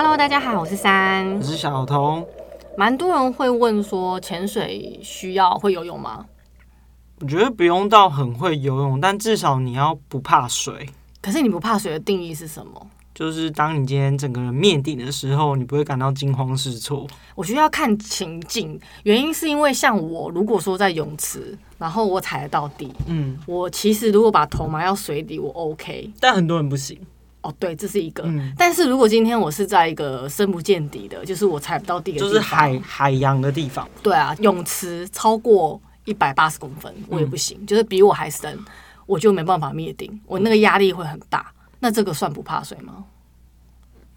Hello，大家好，我是三，我是小彤。蛮多人会问说，潜水需要会游泳吗？我觉得不用到很会游泳，但至少你要不怕水。可是你不怕水的定义是什么？就是当你今天整个人面顶的时候，你不会感到惊慌失措。我觉得要看情境，原因是因为像我，如果说在泳池，然后我踩得到底，嗯，我其实如果把头埋到水底，我 OK。但很多人不行。哦，对，这是一个。嗯，但是如果今天我是在一个深不见底的，就是我踩不到地方，就是海海洋的地方。对啊，泳池超过一百八十公分，我也不行，嗯，就是比我还深，我就没办法灭顶，我那个压力会很大。那这个算不怕水吗？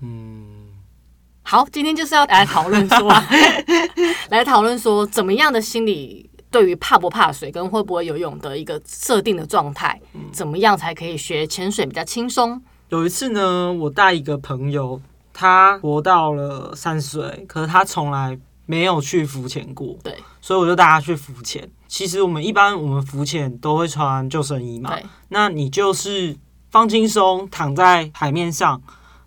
嗯，好，今天就是要来讨论说，来讨论说，怎么样的心理对于怕不怕水跟会不会游泳的一个设定的状态，怎么样才可以学潜水比较轻松？有一次呢，我带一个朋友，他活到了三十岁，可是他从来没有去浮潜过，对，所以我就带他去浮潜。其实我们一般我们浮潜都会穿救生衣嘛，那你就是。放轻松，躺在海面上，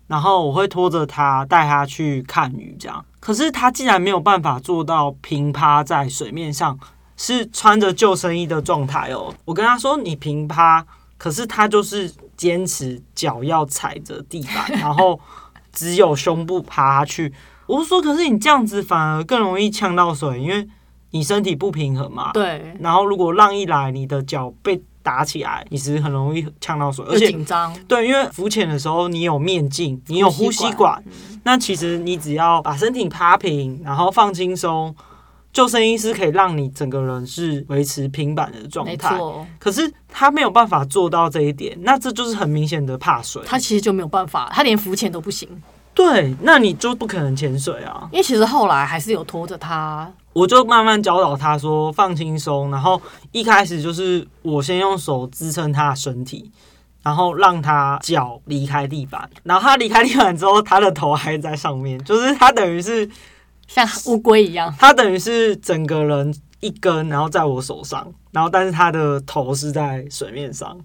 然后我会拖着他带他去看鱼，这样。可是他竟然没有办法做到平趴在水面上，是穿着救生衣的状态哦。我跟他说你平趴，可是他就是坚持脚要踩着地板，然后只有胸部趴下去。我是说，可是你这样子反而更容易呛到水，因为你身体不平衡嘛。对。然后如果浪一来，你的脚被。打起来，你其实很容易呛到水，而且紧张。对，因为浮潜的时候你有面镜，你有呼吸管，吸管嗯、那其实你只要把身体趴平，然后放轻松，救生衣是可以让你整个人是维持平板的状态。可是他没有办法做到这一点，那这就是很明显的怕水。他其实就没有办法，他连浮潜都不行。对，那你就不可能潜水啊。因为其实后来还是有拖着他。我就慢慢教导他说放轻松，然后一开始就是我先用手支撑他的身体，然后让他脚离开地板，然后他离开地板之后，他的头还在上面，就是他等于是像乌龟一样，它等于是整个人一根，然后在我手上，然后但是它的头是在水面上。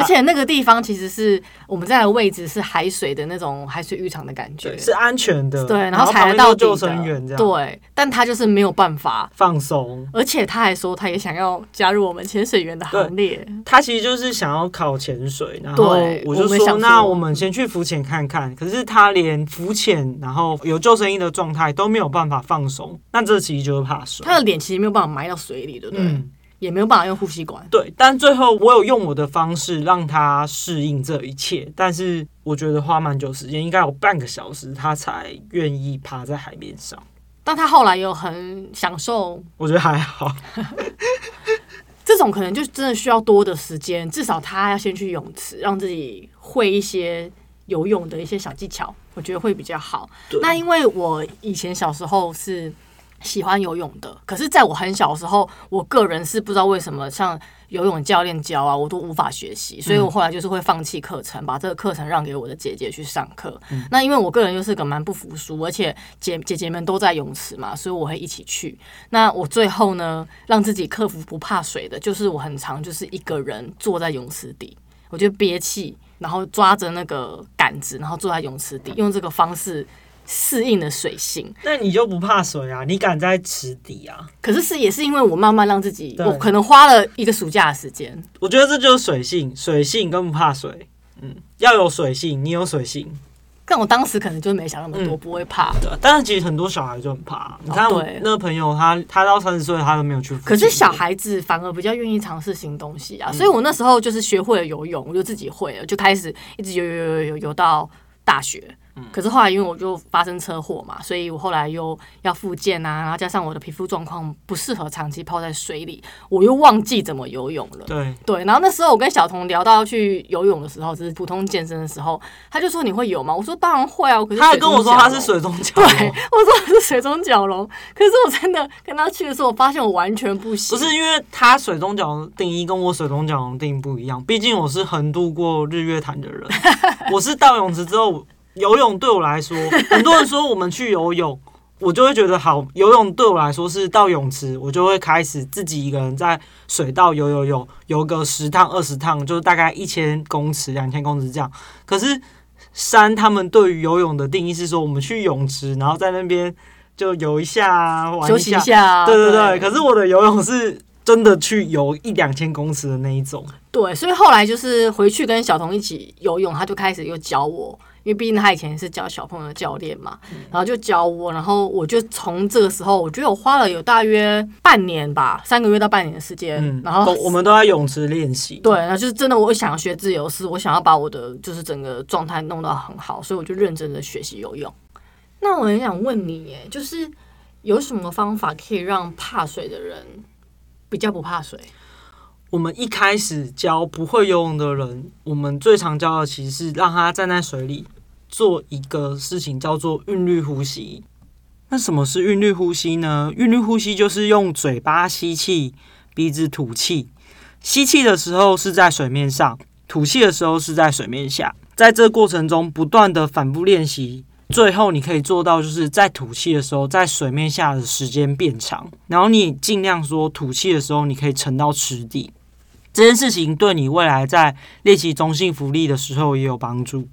而且那个地方其实是我们在的位置是海水的那种海水浴场的感觉，是安全的。对，然后踩得到救生员这样。对，但他就是没有办法放松，而且他还说他也想要加入我们潜水员的行列。他其实就是想要考潜水，然后我就说那我们先去浮潜看看。可是他连浮潜然后有救生衣的状态都没有办法放松，那这其实就是怕水。他的脸其实没有办法埋到水里，对不对？嗯也没有办法用呼吸管。对，但最后我有用我的方式让他适应这一切，但是我觉得花蛮久时间，应该有半个小时，他才愿意趴在海面上。但他后来又很享受，我觉得还好。这种可能就真的需要多的时间，至少他要先去泳池，让自己会一些游泳的一些小技巧，我觉得会比较好。那因为我以前小时候是。喜欢游泳的，可是在我很小的时候，我个人是不知道为什么，像游泳教练教啊，我都无法学习，所以我后来就是会放弃课程，把这个课程让给我的姐姐去上课。嗯、那因为我个人又是个蛮不服输，而且姐姐姐们都在泳池嘛，所以我会一起去。那我最后呢，让自己克服不怕水的，就是我很常就是一个人坐在泳池底，我就憋气，然后抓着那个杆子，然后坐在泳池底，用这个方式。适应的水性，那你就不怕水啊？你敢在池底啊？可是是也是因为我慢慢让自己，我可能花了一个暑假的时间。我觉得这就是水性，水性跟不怕水。嗯，要有水性，你有水性。但我当时可能就没想那么多，嗯、不会怕。对，但是其实很多小孩就很怕。你看我那个朋友他，他他到三十岁他都没有去。可是小孩子反而比较愿意尝试新东西啊，嗯、所以我那时候就是学会了游泳，我就自己会了，就开始一直游游游游游到大学。可是后来因为我就发生车祸嘛，所以我后来又要复健啊，然后加上我的皮肤状况不适合长期泡在水里，我又忘记怎么游泳了。对对，然后那时候我跟小童聊到要去游泳的时候，就是普通健身的时候，他就说你会游吗？我说当然会啊。可是他还跟我说他是水中蛟龙，对，我说我是水中蛟龙。可是我真的跟他去的时候，我发现我完全不行。不是因为他水中蛟龙定义跟我水中蛟龙定义不一样，毕竟我是横渡过日月潭的人，我是到泳池之后。游泳对我来说，很多人说我们去游泳，我就会觉得好。游泳对我来说是到泳池，我就会开始自己一个人在水道游游游，游个十趟二十趟，就是大概一千公尺、两千公尺这样。可是山他们对于游泳的定义是说，我们去泳池，然后在那边就游一下，玩一下，休息一下。对对对。对，可是我的游泳是真的去游一两千公尺的那一种。对，所以后来就是回去跟小童一起游泳，他就开始又教我。因为毕竟他以前是教小朋友的教练嘛，然后就教我，然后我就从这个时候，我觉得我花了有大约半年吧，三个月到半年的时间，嗯、然后我们都在泳池练习。对，然后就是真的，我想要学自由式，我想要把我的就是整个状态弄到很好，所以我就认真的学习游泳。那我很想问你，耶，就是有什么方法可以让怕水的人比较不怕水？我们一开始教不会游泳的人，我们最常教的其实是让他站在水里做一个事情，叫做韵律呼吸。那什么是韵律呼吸呢？韵律呼吸就是用嘴巴吸气，鼻子吐气。吸气的时候是在水面上，吐气的时候是在水面下。在这过程中不断的反复练习，最后你可以做到就是在吐气的时候在水面下的时间变长，然后你尽量说吐气的时候你可以沉到池底。这件事情对你未来在练习中性浮力的时候也有帮助。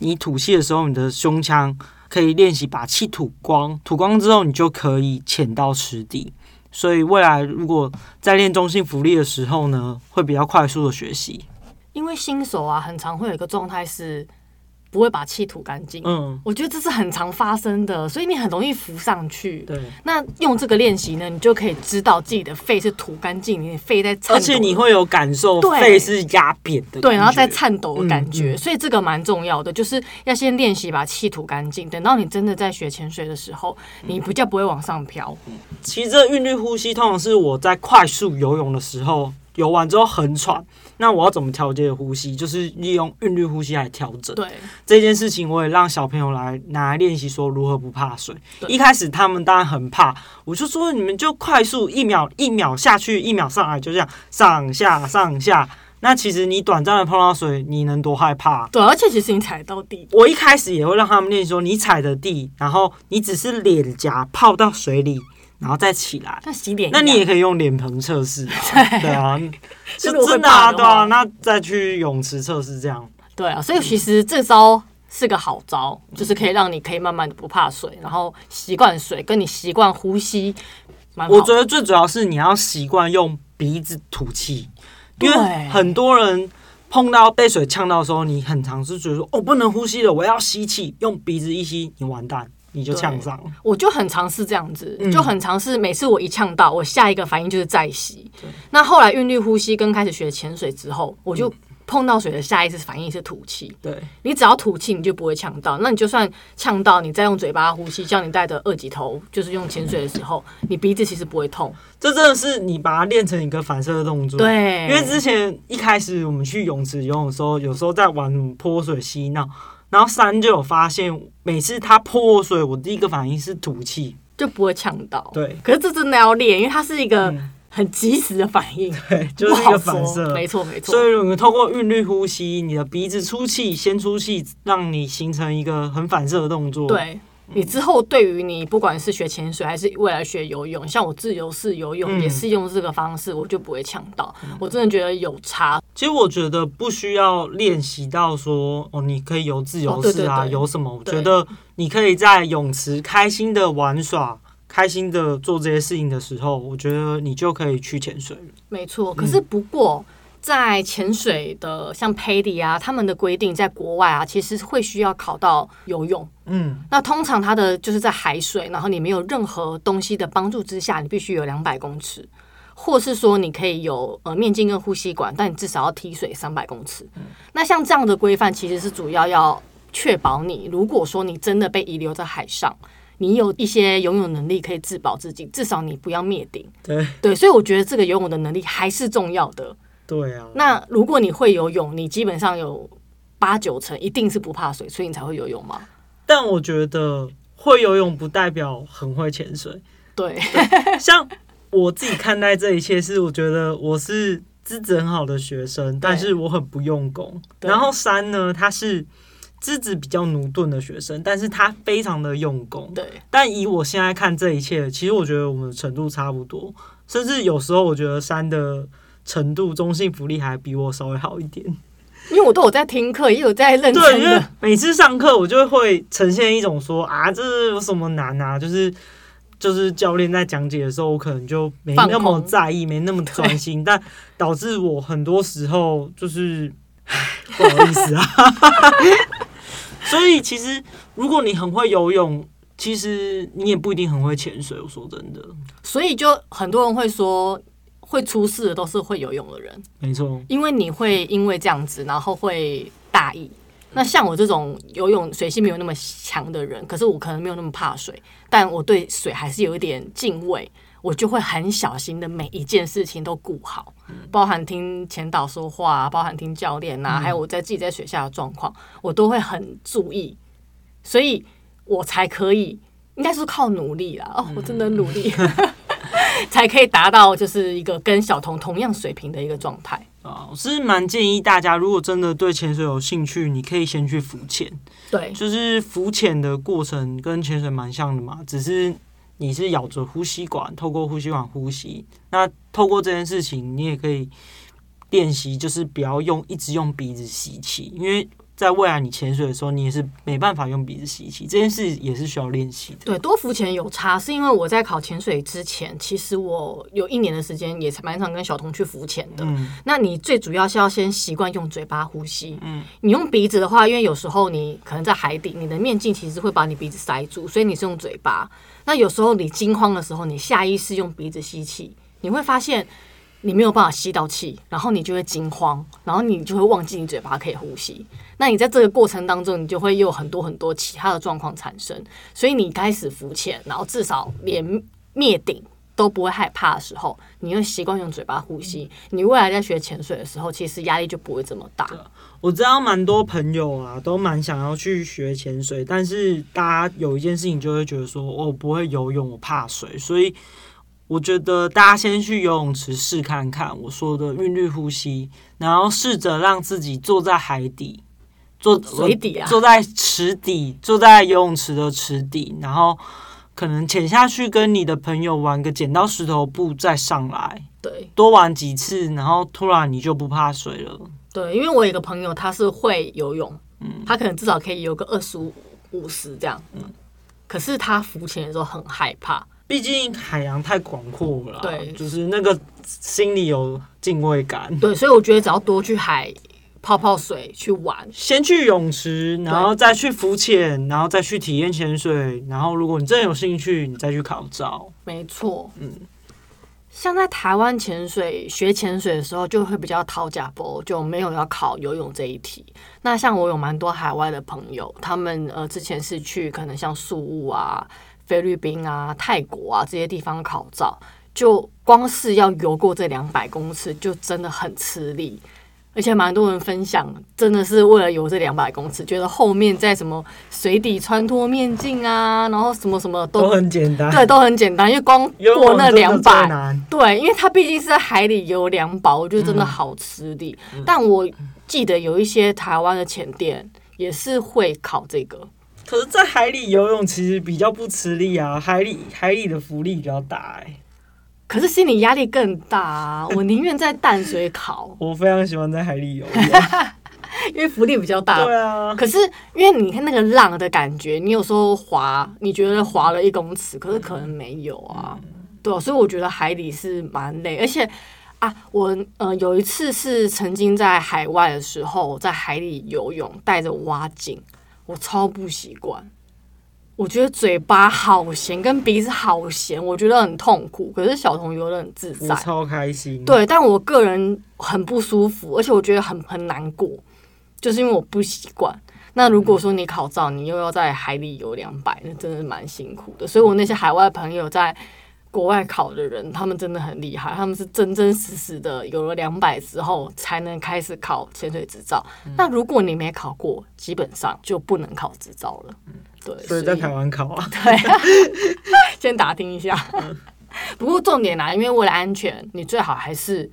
你吐气的时候，你的胸腔可以练习把气吐光，吐光之后，你就可以潜到池底。所以未来如果在练中性浮力的时候呢，会比较快速的学习。因为新手啊，很常会有一个状态是。不会把气吐干净，嗯，我觉得这是很常发生的，所以你很容易浮上去。对，那用这个练习呢，你就可以知道自己的肺是吐干净，你的肺在颤抖，而且你会有感受，肺是压扁的，对，然后在颤抖的感觉，嗯嗯，所以这个蛮重要的，就是要先练习把气吐干净，等到你真的在学潜水的时候，你比较不会往上飘。其实这韵律呼吸通常是我在快速游泳的时候。游完之后很喘，那我要怎么调节呼吸？就是利用韵律呼吸来调整。对这件事情，我也让小朋友来拿来练习，说如何不怕水。一开始他们当然很怕，我就说你们就快速一秒一秒下去，一秒上来，就这样上下上下。那其实你短暂的碰到水，你能多害怕？对，而且其实你踩到地。我一开始也会让他们练习说，你踩的地，然后你只是脸颊泡到水里。然后再起来，那洗脸，那你也可以用脸盆测试啊，对。啊，是真的啊，对啊，那再去泳池测试这样，对啊，所以其实这招是个好招，就是可以让你可以慢慢的不怕水，然后习惯水，跟你习惯呼吸。我觉得最主要是你要习惯用鼻子吐气，因为很多人碰到被水呛到的时候，你很常是觉得说哦，不能呼吸了，我要吸气，用鼻子一吸，你完蛋。你就呛上，我就很尝试这样子，嗯、就很尝试。每次我一呛到，我下一个反应就是再吸。那后来韵律呼吸跟开始学潜水之后，我就碰到水的下一次反应是吐气。对，你只要吐气，你就不会呛到。那你就算呛到，你再用嘴巴呼吸，像你戴的二级头，就是用潜水的时候，你鼻子其实不会痛。这真的是你把它练成一个反射的动作。对，因为之前一开始我们去泳池游泳的时候，有时候在玩泼水嬉闹。然后三就有发现，每次他破水，我第一个反应是吐气，就不会呛到。对，可是这真的要练，因为它是一个很及时的反应。就是一个反射，没错没错。所以我们透过韵律呼吸，你的鼻子出气，先出气，让你形成一个很反射的动作。对。你之后对于你不管是学潜水还是未来学游泳，像我自由式游泳也是用这个方式，我就不会呛到。我真的觉得有差。其实我觉得不需要练习到说哦，你可以游自由式啊，游什么？我觉得你可以在泳池开心的玩耍，开心的做这些事情的时候，我觉得你就可以去潜水了。没错，可是不过。在潜水的像 PADI 啊，他们的规定在国外啊，其实会需要考到游泳。嗯，那通常它的就是在海水，然后你没有任何东西的帮助之下，你必须有两百公尺，或是说你可以有呃面镜跟呼吸管，但你至少要踢水三百公尺。嗯，那像这样的规范，其实是主要要确保你，如果说你真的被遗留在海上，你有一些游泳能力可以自保自己，至少你不要灭顶。对对，所以我觉得这个游泳的能力还是重要的。对啊，那如果你会游泳，你基本上有八九成一定是不怕水，所以你才会游泳吗？但我觉得会游泳不代表很会潜水。对，对，像我自己看待这一切是，我觉得我是资质很好的学生，但是我很不用功。然后山呢，他是资质比较驽钝的学生，但是他非常的用功。对，但以我现在看这一切，其实我觉得我们程度差不多，甚至有时候我觉得山的。程度中性福利还比我稍微好一点，因为我都有在听课，也有在认真的。对，因为每次上课我就会呈现一种说啊，这是有什么难啊？就是就是教练在讲解的时候，我可能就没那么在意，没那么专心，但导致我很多时候就是，不好意思啊。所以其实如果你很会游泳，其实你也不一定很会潜水。我说真的，所以就很多人会说。会出事的都是会游泳的人，没错，因为你会因为这样子，然后会大意。那像我这种游泳水性没有那么强的人，可是我可能没有那么怕水，但我对水还是有一点敬畏，我就会很小心的每一件事情都顾好，包含听前导说话，包含听教练呐、啊，还有我在自己在水下的状况，我都会很注意，所以我才可以，应该是靠努力啦。哦，我真的努力。才可以达到就是一个跟小童同样水平的一个状态啊！我是蛮建议大家，如果真的对潜水有兴趣，你可以先去浮潜。对，就是浮潜的过程跟潜水蛮像的嘛，只是你是咬着呼吸管，透过呼吸管呼吸。那透过这件事情，你也可以练习，就是不要用一直用鼻子吸气，因为。在未来你潜水的时候，你也是没办法用鼻子吸气，这件事也是需要练习的。对，多浮潜有差，是因为我在考潜水之前，其实我有一年的时间也蛮常跟小童去浮潜的。嗯，那你最主要是要先习惯用嘴巴呼吸。嗯，你用鼻子的话，因为有时候你可能在海底，你的面镜其实会把你鼻子塞住，所以你是用嘴巴。那有时候你惊慌的时候，你下意识用鼻子吸气，你会发现。你没有办法吸到气，然后你就会惊慌，然后你就会忘记你嘴巴可以呼吸。那你在这个过程当中，你就会有很多很多其他的状况产生。所以你开始浮潜，然后至少连灭顶都不会害怕的时候，你会习惯用嘴巴呼吸。你未来在学潜水的时候，其实压力就不会这么大。我知道蛮多朋友啊，都蛮想要去学潜水，但是大家有一件事情就会觉得说，我不会游泳，我怕水，所以。我觉得大家先去游泳池试看看我说的韵律呼吸，然后试着让自己坐在海底，坐水底啊，坐在池底，坐在游泳池的池底，然后可能潜下去跟你的朋友玩个剪刀石头布，再上来，对，多玩几次，然后突然你就不怕水了。对，因为我有一个朋友他是会游泳，嗯，他可能至少可以游个二十五、五十这样，嗯，可是他浮潜的时候很害怕。毕竟海洋太广阔了，对，就是那个心里有敬畏感。对，所以我觉得只要多去海泡泡水去玩，先去泳池，然后再去浮潜，然后再去体验潜水，然后如果你真的有兴趣，你再去考照。没错，嗯，像在台湾潜水学潜水的时候，就会比较讨假波，就没有要考游泳这一题。那像我有蛮多海外的朋友，他们呃之前是去可能像宿雾啊。菲律宾啊、泰国啊这些地方考照，就光是要游过这两百公尺，就真的很吃力。而且蛮多人分享，真的是为了游这两百公尺，觉得后面在什么水底穿脱面镜啊，然后什么什么都，都很简单，对，都很简单，因为光过那两百，对，因为它毕竟是在海里游两百，我觉得真的好吃力。嗯、但我记得有一些台湾的潜店也是会考这个。可是，在海里游泳其实比较不吃力啊，海里海里的浮力比较大哎、欸。可是心理压力更大啊！我宁愿在淡水考。我非常喜欢在海里游泳，因为浮力比较大。对啊。可是因为你看那个浪的感觉，你有时候滑，你觉得滑了一公尺，可是可能没有啊。嗯、对啊，所以我觉得海里是蛮累，而且啊，我呃有一次是曾经在海外的时候，在海里游泳，带着蛙镜。我超不习惯，我觉得嘴巴好咸，跟鼻子好咸，我觉得很痛苦。可是小童游的很自在，我超开心。对，但我个人很不舒服，而且我觉得很很难过，就是因为我不习惯。那如果说你考照，你又要在海里游两百，那真的蛮辛苦的。所以我那些海外朋友在。国外考的人，他们真的很厉害，他们是真真实实的有了两百之后才能开始考潜水执照。嗯、那如果你没考过，基本上就不能考执照了。嗯，对，所以在台湾考啊。对，先打听一下。嗯、不过重点来，因为为了安全，你最好还是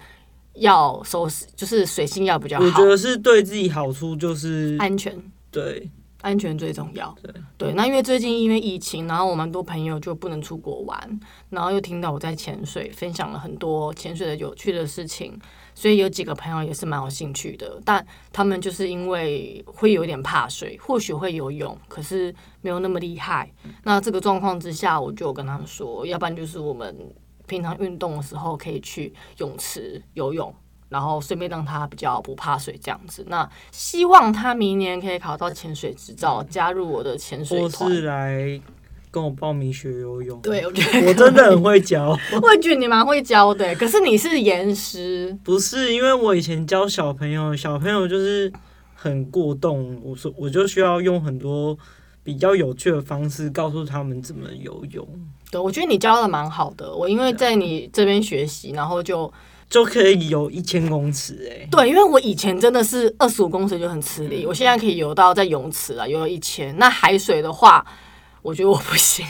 要收拾，就是水性要比较好。我觉得是对自己好处，就是安全。对。安全最重要。对，对，那因为最近因为疫情，然后我蛮多朋友就不能出国玩，然后又听到我在潜水，分享了很多潜水的有趣的事情，所以有几个朋友也是蛮有兴趣的，但他们就是因为会有点怕水，或许会游泳，可是没有那么厉害。那这个状况之下，我就跟他们说，要不然就是我们平常运动的时候可以去泳池游泳。然后顺便让他比较不怕水这样子。那希望他明年可以考到潜水执照，加入我的潜水团。或是来跟我报名学游泳。对，我觉得我真的很会教。我也觉得你蛮会教的，可是你是严师。不是，因为我以前教小朋友，小朋友就是很过动，我说我就需要用很多比较有趣的方式告诉他们怎么游泳。对，我觉得你教的蛮好的。我因为在你这边学习，然后就。就可以游一千公尺哎、对，因为我以前真的是二十五公尺就很吃力，我现在可以游到在泳池啊，游了一千。那海水的话，我觉得我不行。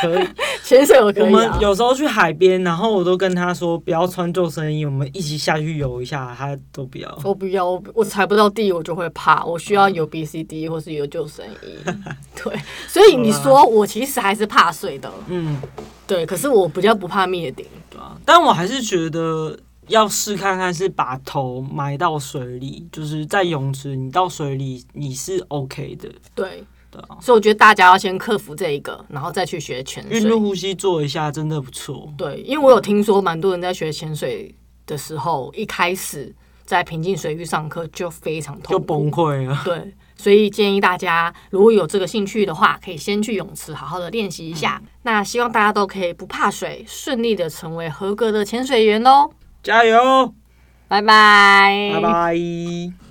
可以 潜水我可以、啊。我们有时候去海边，然后我都跟他说不要穿救生衣，我们一起下去游一下，他都不要。我不要，我我踩不到地，我就会怕。我需要有 B C D 或是有救生衣。对，所以你说我其实还是怕水的。嗯，对，可是我比较不怕灭顶。对啊但我还是觉得要试看看，是把头埋到水里，就是在泳池，你到水里你是 OK 的。对对啊，所以我觉得大家要先克服这一个，然后再去学潜水。运动呼吸做一下，真的不错。对，因为我有听说，蛮多人在学潜水的时候，一开始在平静水域上课就非常痛苦，就崩溃了。对。所以建议大家，如果有这个兴趣的话，可以先去泳池好好的练习一下。那希望大家都可以不怕水，顺利的成为合格的潜水员哦！加油！拜拜！拜拜！